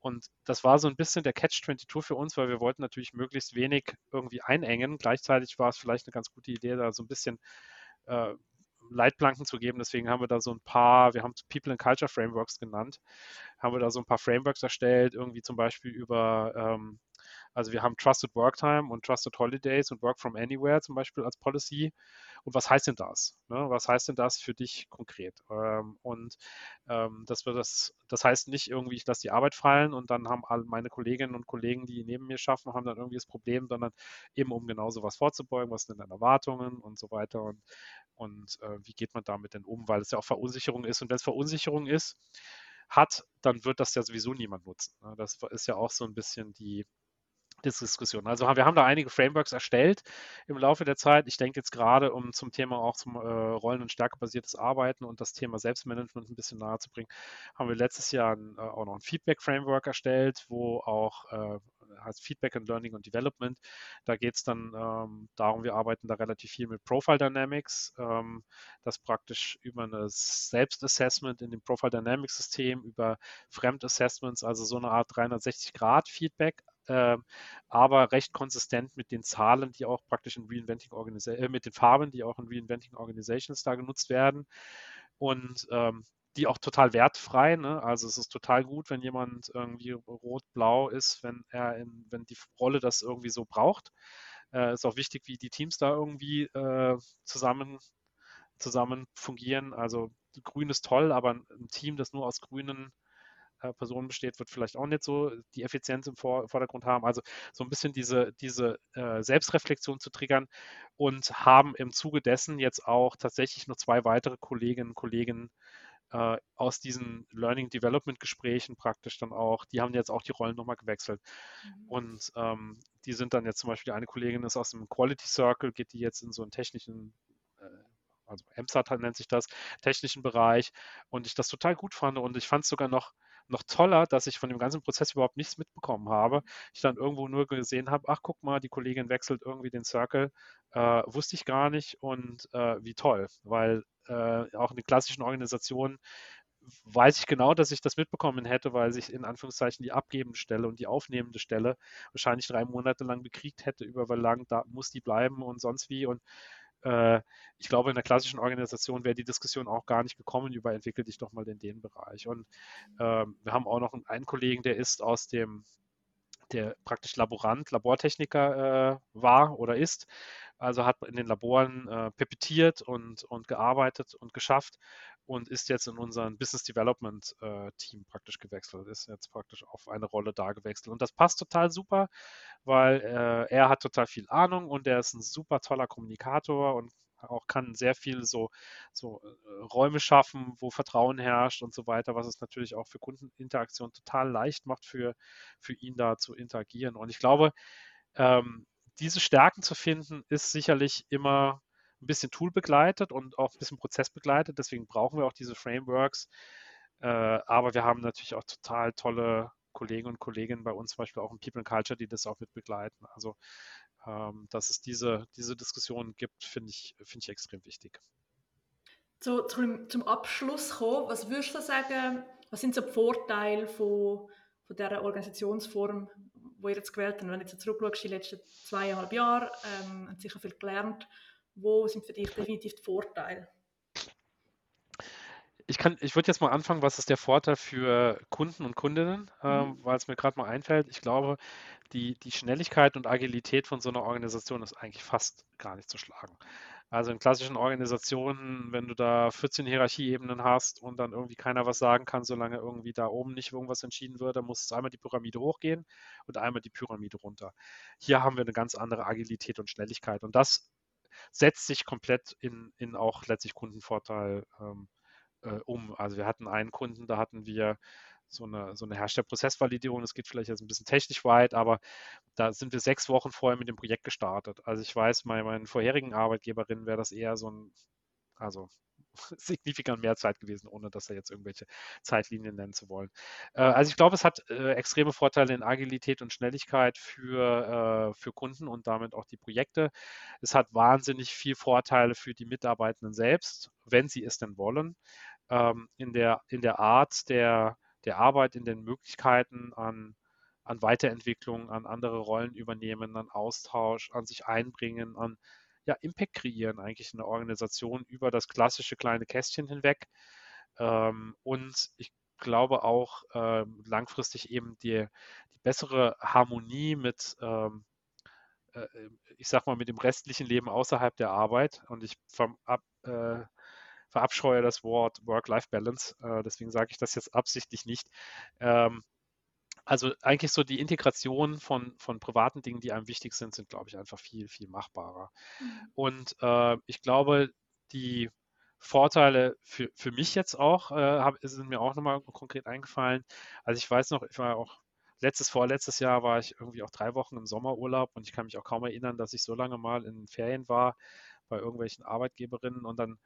Und das war so ein bisschen der Catch-22 für uns, weil wir wollten natürlich möglichst wenig irgendwie einengen. Gleichzeitig war es vielleicht eine ganz gute Idee, da so ein bisschen äh, Leitplanken zu geben. Deswegen haben wir da so ein paar, wir haben es People and Culture Frameworks genannt, haben wir da so ein paar Frameworks erstellt, irgendwie zum Beispiel über ähm, also wir haben Trusted Worktime und Trusted Holidays und Work from Anywhere zum Beispiel als Policy. Und was heißt denn das? Ne? Was heißt denn das für dich konkret? Ähm, und ähm, dass wir das, das heißt nicht irgendwie, ich lasse die Arbeit fallen und dann haben all meine Kolleginnen und Kollegen, die neben mir schaffen, haben dann irgendwie das Problem, sondern eben um genau sowas vorzubeugen, was sind denn Erwartungen und so weiter und, und äh, wie geht man damit denn um, weil es ja auch Verunsicherung ist. Und wenn es Verunsicherung ist, hat, dann wird das ja sowieso niemand nutzen. Ne? Das ist ja auch so ein bisschen die, Diskussion. Also wir haben da einige Frameworks erstellt im Laufe der Zeit. Ich denke jetzt gerade, um zum Thema auch zum äh, Rollen- und Stärkebasiertes Arbeiten und das Thema Selbstmanagement ein bisschen nahe zu bringen, haben wir letztes Jahr ein, äh, auch noch ein Feedback-Framework erstellt, wo auch äh, heißt Feedback and Learning und Development. Da geht es dann ähm, darum, wir arbeiten da relativ viel mit Profile Dynamics, ähm, das praktisch über ein Selbstassessment in dem Profile Dynamics System, über Fremdassessments, also so eine Art 360-Grad-Feedback äh, aber recht konsistent mit den Zahlen, die auch praktisch in Reinventing Organizations, äh, mit den Farben, die auch in Reinventing Organizations da genutzt werden. Und ähm, die auch total wertfrei. Ne? Also es ist total gut, wenn jemand irgendwie rot-blau ist, wenn er in, wenn die Rolle das irgendwie so braucht. Äh, ist auch wichtig, wie die Teams da irgendwie äh, zusammen, zusammen fungieren. Also grün ist toll, aber ein Team, das nur aus grünen äh, Personen besteht, wird vielleicht auch nicht so die Effizienz im Vor Vordergrund haben. Also so ein bisschen diese, diese äh, Selbstreflexion zu triggern und haben im Zuge dessen jetzt auch tatsächlich noch zwei weitere Kolleginnen und Kollegen äh, aus diesen Learning Development Gesprächen praktisch dann auch, die haben jetzt auch die Rollen nochmal gewechselt. Mhm. Und ähm, die sind dann jetzt zum Beispiel, eine Kollegin ist aus dem Quality Circle, geht die jetzt in so einen technischen äh, also MSAT nennt sich das, technischen Bereich und ich das total gut fand und ich fand es sogar noch, noch toller, dass ich von dem ganzen Prozess überhaupt nichts mitbekommen habe. Ich dann irgendwo nur gesehen habe, ach guck mal, die Kollegin wechselt irgendwie den Circle, äh, wusste ich gar nicht und äh, wie toll, weil äh, auch in den klassischen Organisationen weiß ich genau, dass ich das mitbekommen hätte, weil sich in Anführungszeichen die abgebende Stelle und die aufnehmende Stelle wahrscheinlich drei Monate lang bekriegt hätte, über wie lang da muss die bleiben und sonst wie. Und äh, ich glaube, in der klassischen Organisation wäre die Diskussion auch gar nicht gekommen über entwickel dich doch mal in den Bereich. Und äh, wir haben auch noch einen Kollegen, der ist aus dem der praktisch Laborant, Labortechniker äh, war oder ist. Also hat in den Laboren äh, pipettiert und, und gearbeitet und geschafft und ist jetzt in unserem Business Development äh, Team praktisch gewechselt, ist jetzt praktisch auf eine Rolle da gewechselt. Und das passt total super, weil äh, er hat total viel Ahnung und er ist ein super toller Kommunikator und auch kann sehr viel so, so äh, Räume schaffen, wo Vertrauen herrscht und so weiter, was es natürlich auch für Kundeninteraktion total leicht macht, für, für ihn da zu interagieren. Und ich glaube, ähm, diese Stärken zu finden, ist sicherlich immer ein bisschen Tool begleitet und auch ein bisschen Prozess begleitet. Deswegen brauchen wir auch diese Frameworks. Äh, aber wir haben natürlich auch total tolle Kollegen und Kolleginnen bei uns, zum Beispiel auch in People and Culture, die das auch mit begleiten. Also, ähm, dass es diese, diese Diskussion gibt, finde ich, find ich extrem wichtig. So, zum, zum Abschluss kommen, was würdest du sagen, was sind so die Vorteile von, von dieser Organisationsform, die ihr jetzt gewählt habt? Wenn du jetzt zurückschaust, die letzten zweieinhalb Jahre, ähm, haben sicher viel gelernt. Wo sind für dich definitiv die Vorteile? Ich, ich würde jetzt mal anfangen, was ist der Vorteil für Kunden und Kundinnen, äh, mhm. weil es mir gerade mal einfällt. Ich glaube, die, die Schnelligkeit und Agilität von so einer Organisation ist eigentlich fast gar nicht zu schlagen. Also in klassischen Organisationen, wenn du da 14 Hierarchieebenen hast und dann irgendwie keiner was sagen kann, solange irgendwie da oben nicht irgendwas entschieden wird, dann muss es einmal die Pyramide hochgehen und einmal die Pyramide runter. Hier haben wir eine ganz andere Agilität und Schnelligkeit und das setzt sich komplett in, in auch letztlich Kundenvorteil ähm, äh, um. Also wir hatten einen Kunden, da hatten wir so eine, so eine Herstellprozessvalidierung. Das geht vielleicht jetzt ein bisschen technisch weit, aber da sind wir sechs Wochen vorher mit dem Projekt gestartet. Also ich weiß, bei meinen vorherigen Arbeitgeberinnen wäre das eher so ein, also signifikant mehr Zeit gewesen, ohne dass er jetzt irgendwelche Zeitlinien nennen zu wollen. Äh, also ich glaube, es hat äh, extreme Vorteile in Agilität und Schnelligkeit für, äh, für Kunden und damit auch die Projekte. Es hat wahnsinnig viel Vorteile für die Mitarbeitenden selbst, wenn sie es denn wollen, ähm, in, der, in der Art der, der Arbeit, in den Möglichkeiten an an Weiterentwicklung, an andere Rollen übernehmen, an Austausch, an sich einbringen, an ja, Impact kreieren eigentlich in der Organisation über das klassische kleine Kästchen hinweg. Ähm, und ich glaube auch ähm, langfristig eben die, die, bessere Harmonie mit, ähm, äh, ich sag mal, mit dem restlichen Leben außerhalb der Arbeit. Und ich verab, äh, verabscheue das Wort Work-Life-Balance, äh, deswegen sage ich das jetzt absichtlich nicht. Ähm, also eigentlich so die Integration von, von privaten Dingen, die einem wichtig sind, sind, glaube ich, einfach viel, viel machbarer. Mhm. Und äh, ich glaube, die Vorteile für, für mich jetzt auch, äh, hab, sind mir auch nochmal konkret eingefallen. Also ich weiß noch, ich war auch letztes, vorletztes Jahr war ich irgendwie auch drei Wochen im Sommerurlaub und ich kann mich auch kaum erinnern, dass ich so lange mal in Ferien war bei irgendwelchen Arbeitgeberinnen und dann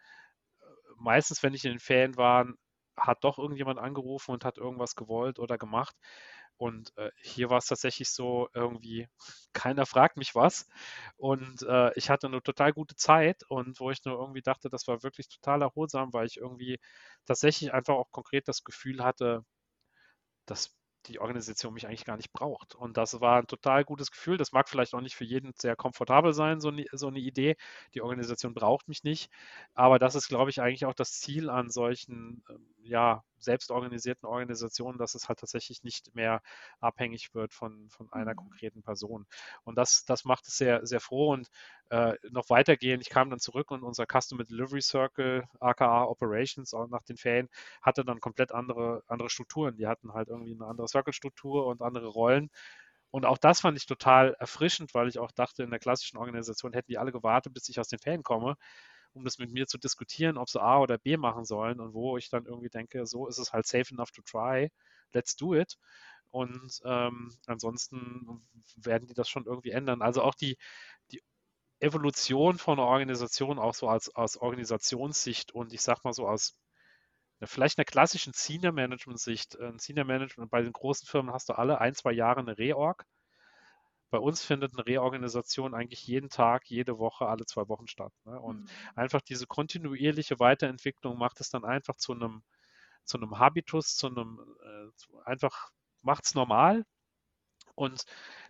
äh, meistens, wenn ich in den Ferien war, hat doch irgendjemand angerufen und hat irgendwas gewollt oder gemacht. Und äh, hier war es tatsächlich so irgendwie, keiner fragt mich was. Und äh, ich hatte eine total gute Zeit und wo ich nur irgendwie dachte, das war wirklich total erholsam, weil ich irgendwie tatsächlich einfach auch konkret das Gefühl hatte, dass die Organisation mich eigentlich gar nicht braucht. Und das war ein total gutes Gefühl. Das mag vielleicht auch nicht für jeden sehr komfortabel sein, so eine, so eine Idee. Die Organisation braucht mich nicht. Aber das ist, glaube ich, eigentlich auch das Ziel an solchen ähm, ja, selbstorganisierten Organisationen, dass es halt tatsächlich nicht mehr abhängig wird von, von einer mhm. konkreten Person. Und das, das macht es sehr, sehr froh. Und äh, noch weitergehend, ich kam dann zurück und unser Customer Delivery Circle, aka Operations, auch nach den Ferien, hatte dann komplett andere, andere Strukturen. Die hatten halt irgendwie eine andere Circle-Struktur und andere Rollen. Und auch das fand ich total erfrischend, weil ich auch dachte, in der klassischen Organisation hätten die alle gewartet, bis ich aus den Ferien komme, um das mit mir zu diskutieren, ob sie A oder B machen sollen und wo ich dann irgendwie denke, so ist es halt safe enough to try, let's do it. Und ähm, ansonsten werden die das schon irgendwie ändern. Also auch die, die Evolution von einer Organisation, auch so als, aus Organisationssicht und ich sag mal so aus vielleicht einer klassischen Senior Management Sicht. Ein Senior Management bei den großen Firmen hast du alle ein, zwei Jahre eine Reorg. Bei uns findet eine Reorganisation eigentlich jeden Tag, jede Woche, alle zwei Wochen statt. Ne? Und mhm. einfach diese kontinuierliche Weiterentwicklung macht es dann einfach zu einem, zu einem Habitus, zu einem, äh, einfach macht es normal. Und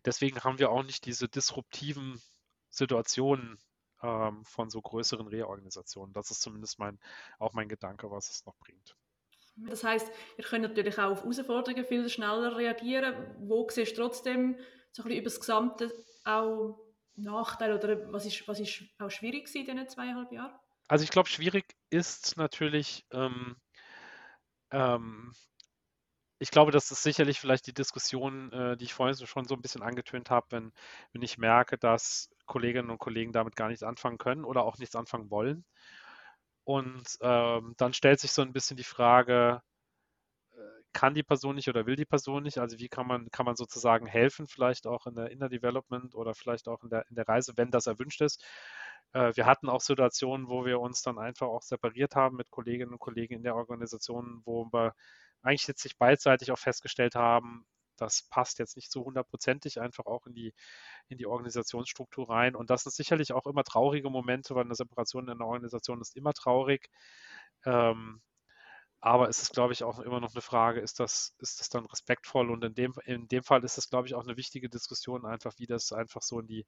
deswegen haben wir auch nicht diese disruptiven Situationen ähm, von so größeren Reorganisationen. Das ist zumindest mein, auch mein Gedanke, was es noch bringt. Das heißt, ihr könnt natürlich auch auf Herausforderungen viel schneller reagieren. Wo siehst du trotzdem so ein bisschen über das Gesamte auch Nachteile oder was ist, was ist auch schwierig in diesen zweieinhalb Jahren? Also ich glaube, schwierig ist natürlich, ähm, ähm, ich glaube, das ist sicherlich vielleicht die Diskussion, äh, die ich vorhin schon so ein bisschen angetönt habe, wenn, wenn ich merke, dass Kolleginnen und Kollegen damit gar nichts anfangen können oder auch nichts anfangen wollen. Und ähm, dann stellt sich so ein bisschen die Frage, kann die Person nicht oder will die Person nicht? Also wie kann man, kann man sozusagen helfen, vielleicht auch in der Inner Development oder vielleicht auch in der, in der Reise, wenn das erwünscht ist. Äh, wir hatten auch Situationen, wo wir uns dann einfach auch separiert haben mit Kolleginnen und Kollegen in der Organisation, wo wir eigentlich jetzt sich beidseitig auch festgestellt haben, das passt jetzt nicht so hundertprozentig einfach auch in die, in die Organisationsstruktur rein. Und das sind sicherlich auch immer traurige Momente, weil eine Separation in einer Organisation ist immer traurig. Ähm, aber es ist, glaube ich, auch immer noch eine Frage, ist das, ist das dann respektvoll? Und in dem, in dem Fall ist es, glaube ich, auch eine wichtige Diskussion, einfach, wie das einfach so in die,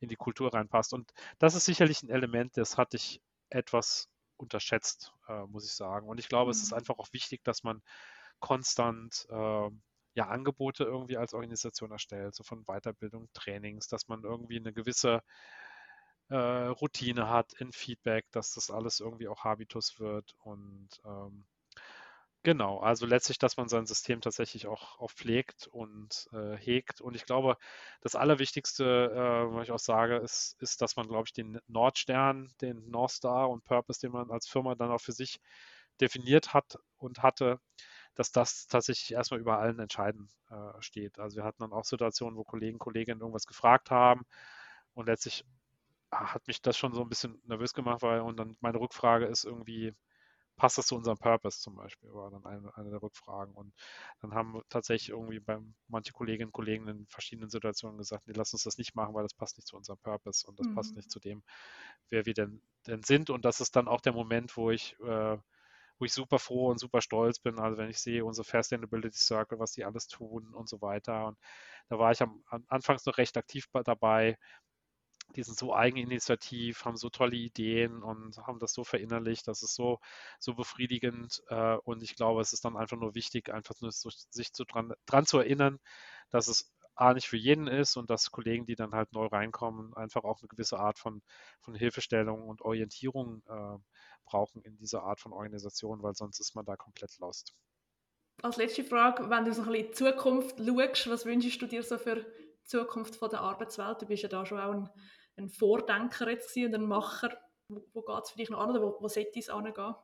in die Kultur reinpasst. Und das ist sicherlich ein Element, das hatte ich etwas unterschätzt, äh, muss ich sagen. Und ich glaube, mhm. es ist mhm. einfach auch wichtig, dass man konstant äh, ja, Angebote irgendwie als Organisation erstellt, so von Weiterbildung, Trainings, dass man irgendwie eine gewisse äh, Routine hat in Feedback, dass das alles irgendwie auch Habitus wird und ähm, Genau, also letztlich, dass man sein System tatsächlich auch, auch pflegt und äh, hegt. Und ich glaube, das Allerwichtigste, äh, was ich auch sage, ist, ist, dass man, glaube ich, den Nordstern, den North Star und Purpose, den man als Firma dann auch für sich definiert hat und hatte, dass das tatsächlich erstmal über allen Entscheiden äh, steht. Also wir hatten dann auch Situationen, wo Kollegen, Kolleginnen irgendwas gefragt haben und letztlich ah, hat mich das schon so ein bisschen nervös gemacht, weil und dann meine Rückfrage ist irgendwie, passt das zu unserem Purpose zum Beispiel, war dann eine, eine der Rückfragen. Und dann haben tatsächlich irgendwie bei manche Kolleginnen und Kollegen in verschiedenen Situationen gesagt, nee, lass uns das nicht machen, weil das passt nicht zu unserem Purpose und das mhm. passt nicht zu dem, wer wir denn, denn sind. Und das ist dann auch der Moment, wo ich äh, wo ich super froh und super stolz bin. Also wenn ich sehe, unsere Fair Sustainability Circle, was die alles tun und so weiter. Und da war ich am, am Anfangs noch recht aktiv dabei. Die sind so eigeninitiativ, haben so tolle Ideen und haben das so verinnerlicht. Das ist so, so befriedigend. Äh, und ich glaube, es ist dann einfach nur wichtig, einfach nur so, sich zu dran, dran zu erinnern, dass es A nicht für jeden ist und dass Kollegen, die dann halt neu reinkommen, einfach auch eine gewisse Art von, von Hilfestellung und Orientierung äh, brauchen in dieser Art von Organisation, weil sonst ist man da komplett lost. Als letzte Frage, wenn du so ein bisschen in die Zukunft schaust, was wünschst du dir so für Zukunft von der Arbeitswelt? Du bist ja da schon auch ein, ein Vordenker jetzt und ein Macher. Wo, wo geht es für dich noch an oder wo, wo sollte es angehen?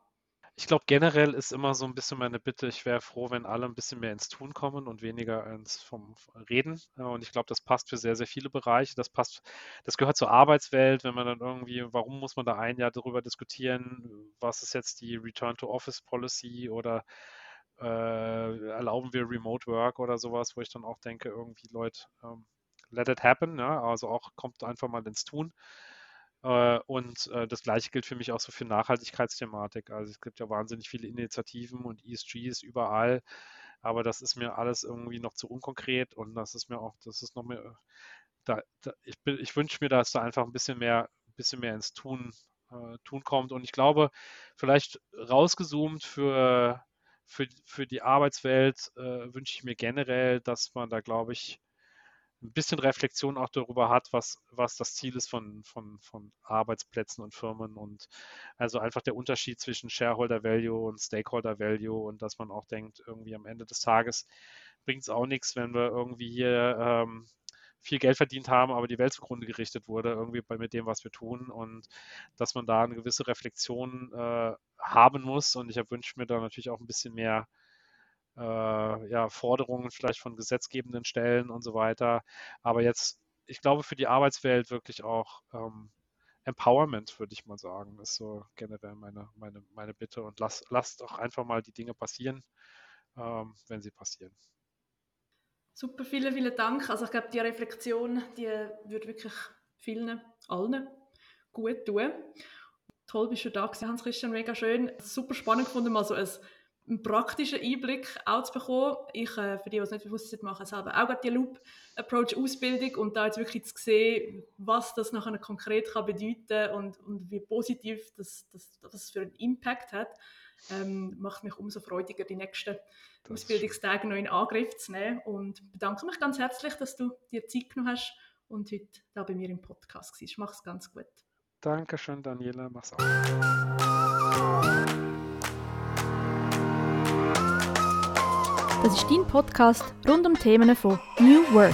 Ich glaube, generell ist immer so ein bisschen meine Bitte, ich wäre froh, wenn alle ein bisschen mehr ins Tun kommen und weniger ins vom Reden. Und ich glaube, das passt für sehr, sehr viele Bereiche. Das passt, das gehört zur Arbeitswelt, wenn man dann irgendwie, warum muss man da ein Jahr darüber diskutieren, was ist jetzt die Return to Office Policy oder äh, erlauben wir Remote Work oder sowas, wo ich dann auch denke, irgendwie Leute, ähm, let it happen, ja? also auch kommt einfach mal ins Tun. Äh, und äh, das gleiche gilt für mich auch so für Nachhaltigkeitsthematik. Also es gibt ja wahnsinnig viele Initiativen und ESG ist überall, aber das ist mir alles irgendwie noch zu unkonkret und das ist mir auch, das ist noch mehr, da, da ich, ich wünsche mir, dass da einfach ein bisschen mehr, ein bisschen mehr ins Tun äh, tun kommt. Und ich glaube, vielleicht rausgezoomt für, für, für die Arbeitswelt äh, wünsche ich mir generell, dass man da, glaube ich, ein bisschen Reflexion auch darüber hat, was, was das Ziel ist von, von, von Arbeitsplätzen und Firmen und also einfach der Unterschied zwischen Shareholder Value und Stakeholder Value und dass man auch denkt, irgendwie am Ende des Tages bringt es auch nichts, wenn wir irgendwie hier ähm, viel Geld verdient haben, aber die Welt zugrunde gerichtet wurde, irgendwie bei, mit dem, was wir tun und dass man da eine gewisse Reflexion äh, haben muss und ich wünsche mir da natürlich auch ein bisschen mehr ja, Forderungen vielleicht von gesetzgebenden Stellen und so weiter. Aber jetzt, ich glaube, für die Arbeitswelt wirklich auch ähm, Empowerment, würde ich mal sagen, ist so generell meine, meine, meine Bitte. Und lass, lasst doch einfach mal die Dinge passieren, ähm, wenn sie passieren. Super, vielen, vielen Dank. Also ich glaube, die Reflexion, die würde wirklich vielen, allen gut tun. Toll bist du da gewesen, Hans-Christian, mega schön. Super spannend gefunden, mal so ein einen praktischen Einblick auch zu bekommen. Ich, äh, für die, die es nicht bewusst sind, mache selber auch die Loop-Approach-Ausbildung und da jetzt wirklich zu sehen, was das nachher konkret kann bedeuten und, und wie positiv das, das, das für einen Impact hat, ähm, macht mich umso freudiger, die nächsten das Ausbildungstage noch in Angriff zu nehmen und bedanke mich ganz herzlich, dass du dir Zeit genommen hast und heute da bei mir im Podcast warst. Mach es ganz gut. Dankeschön, Daniela. Mach's auch. Das ist dein Podcast rund um Themen von New Work.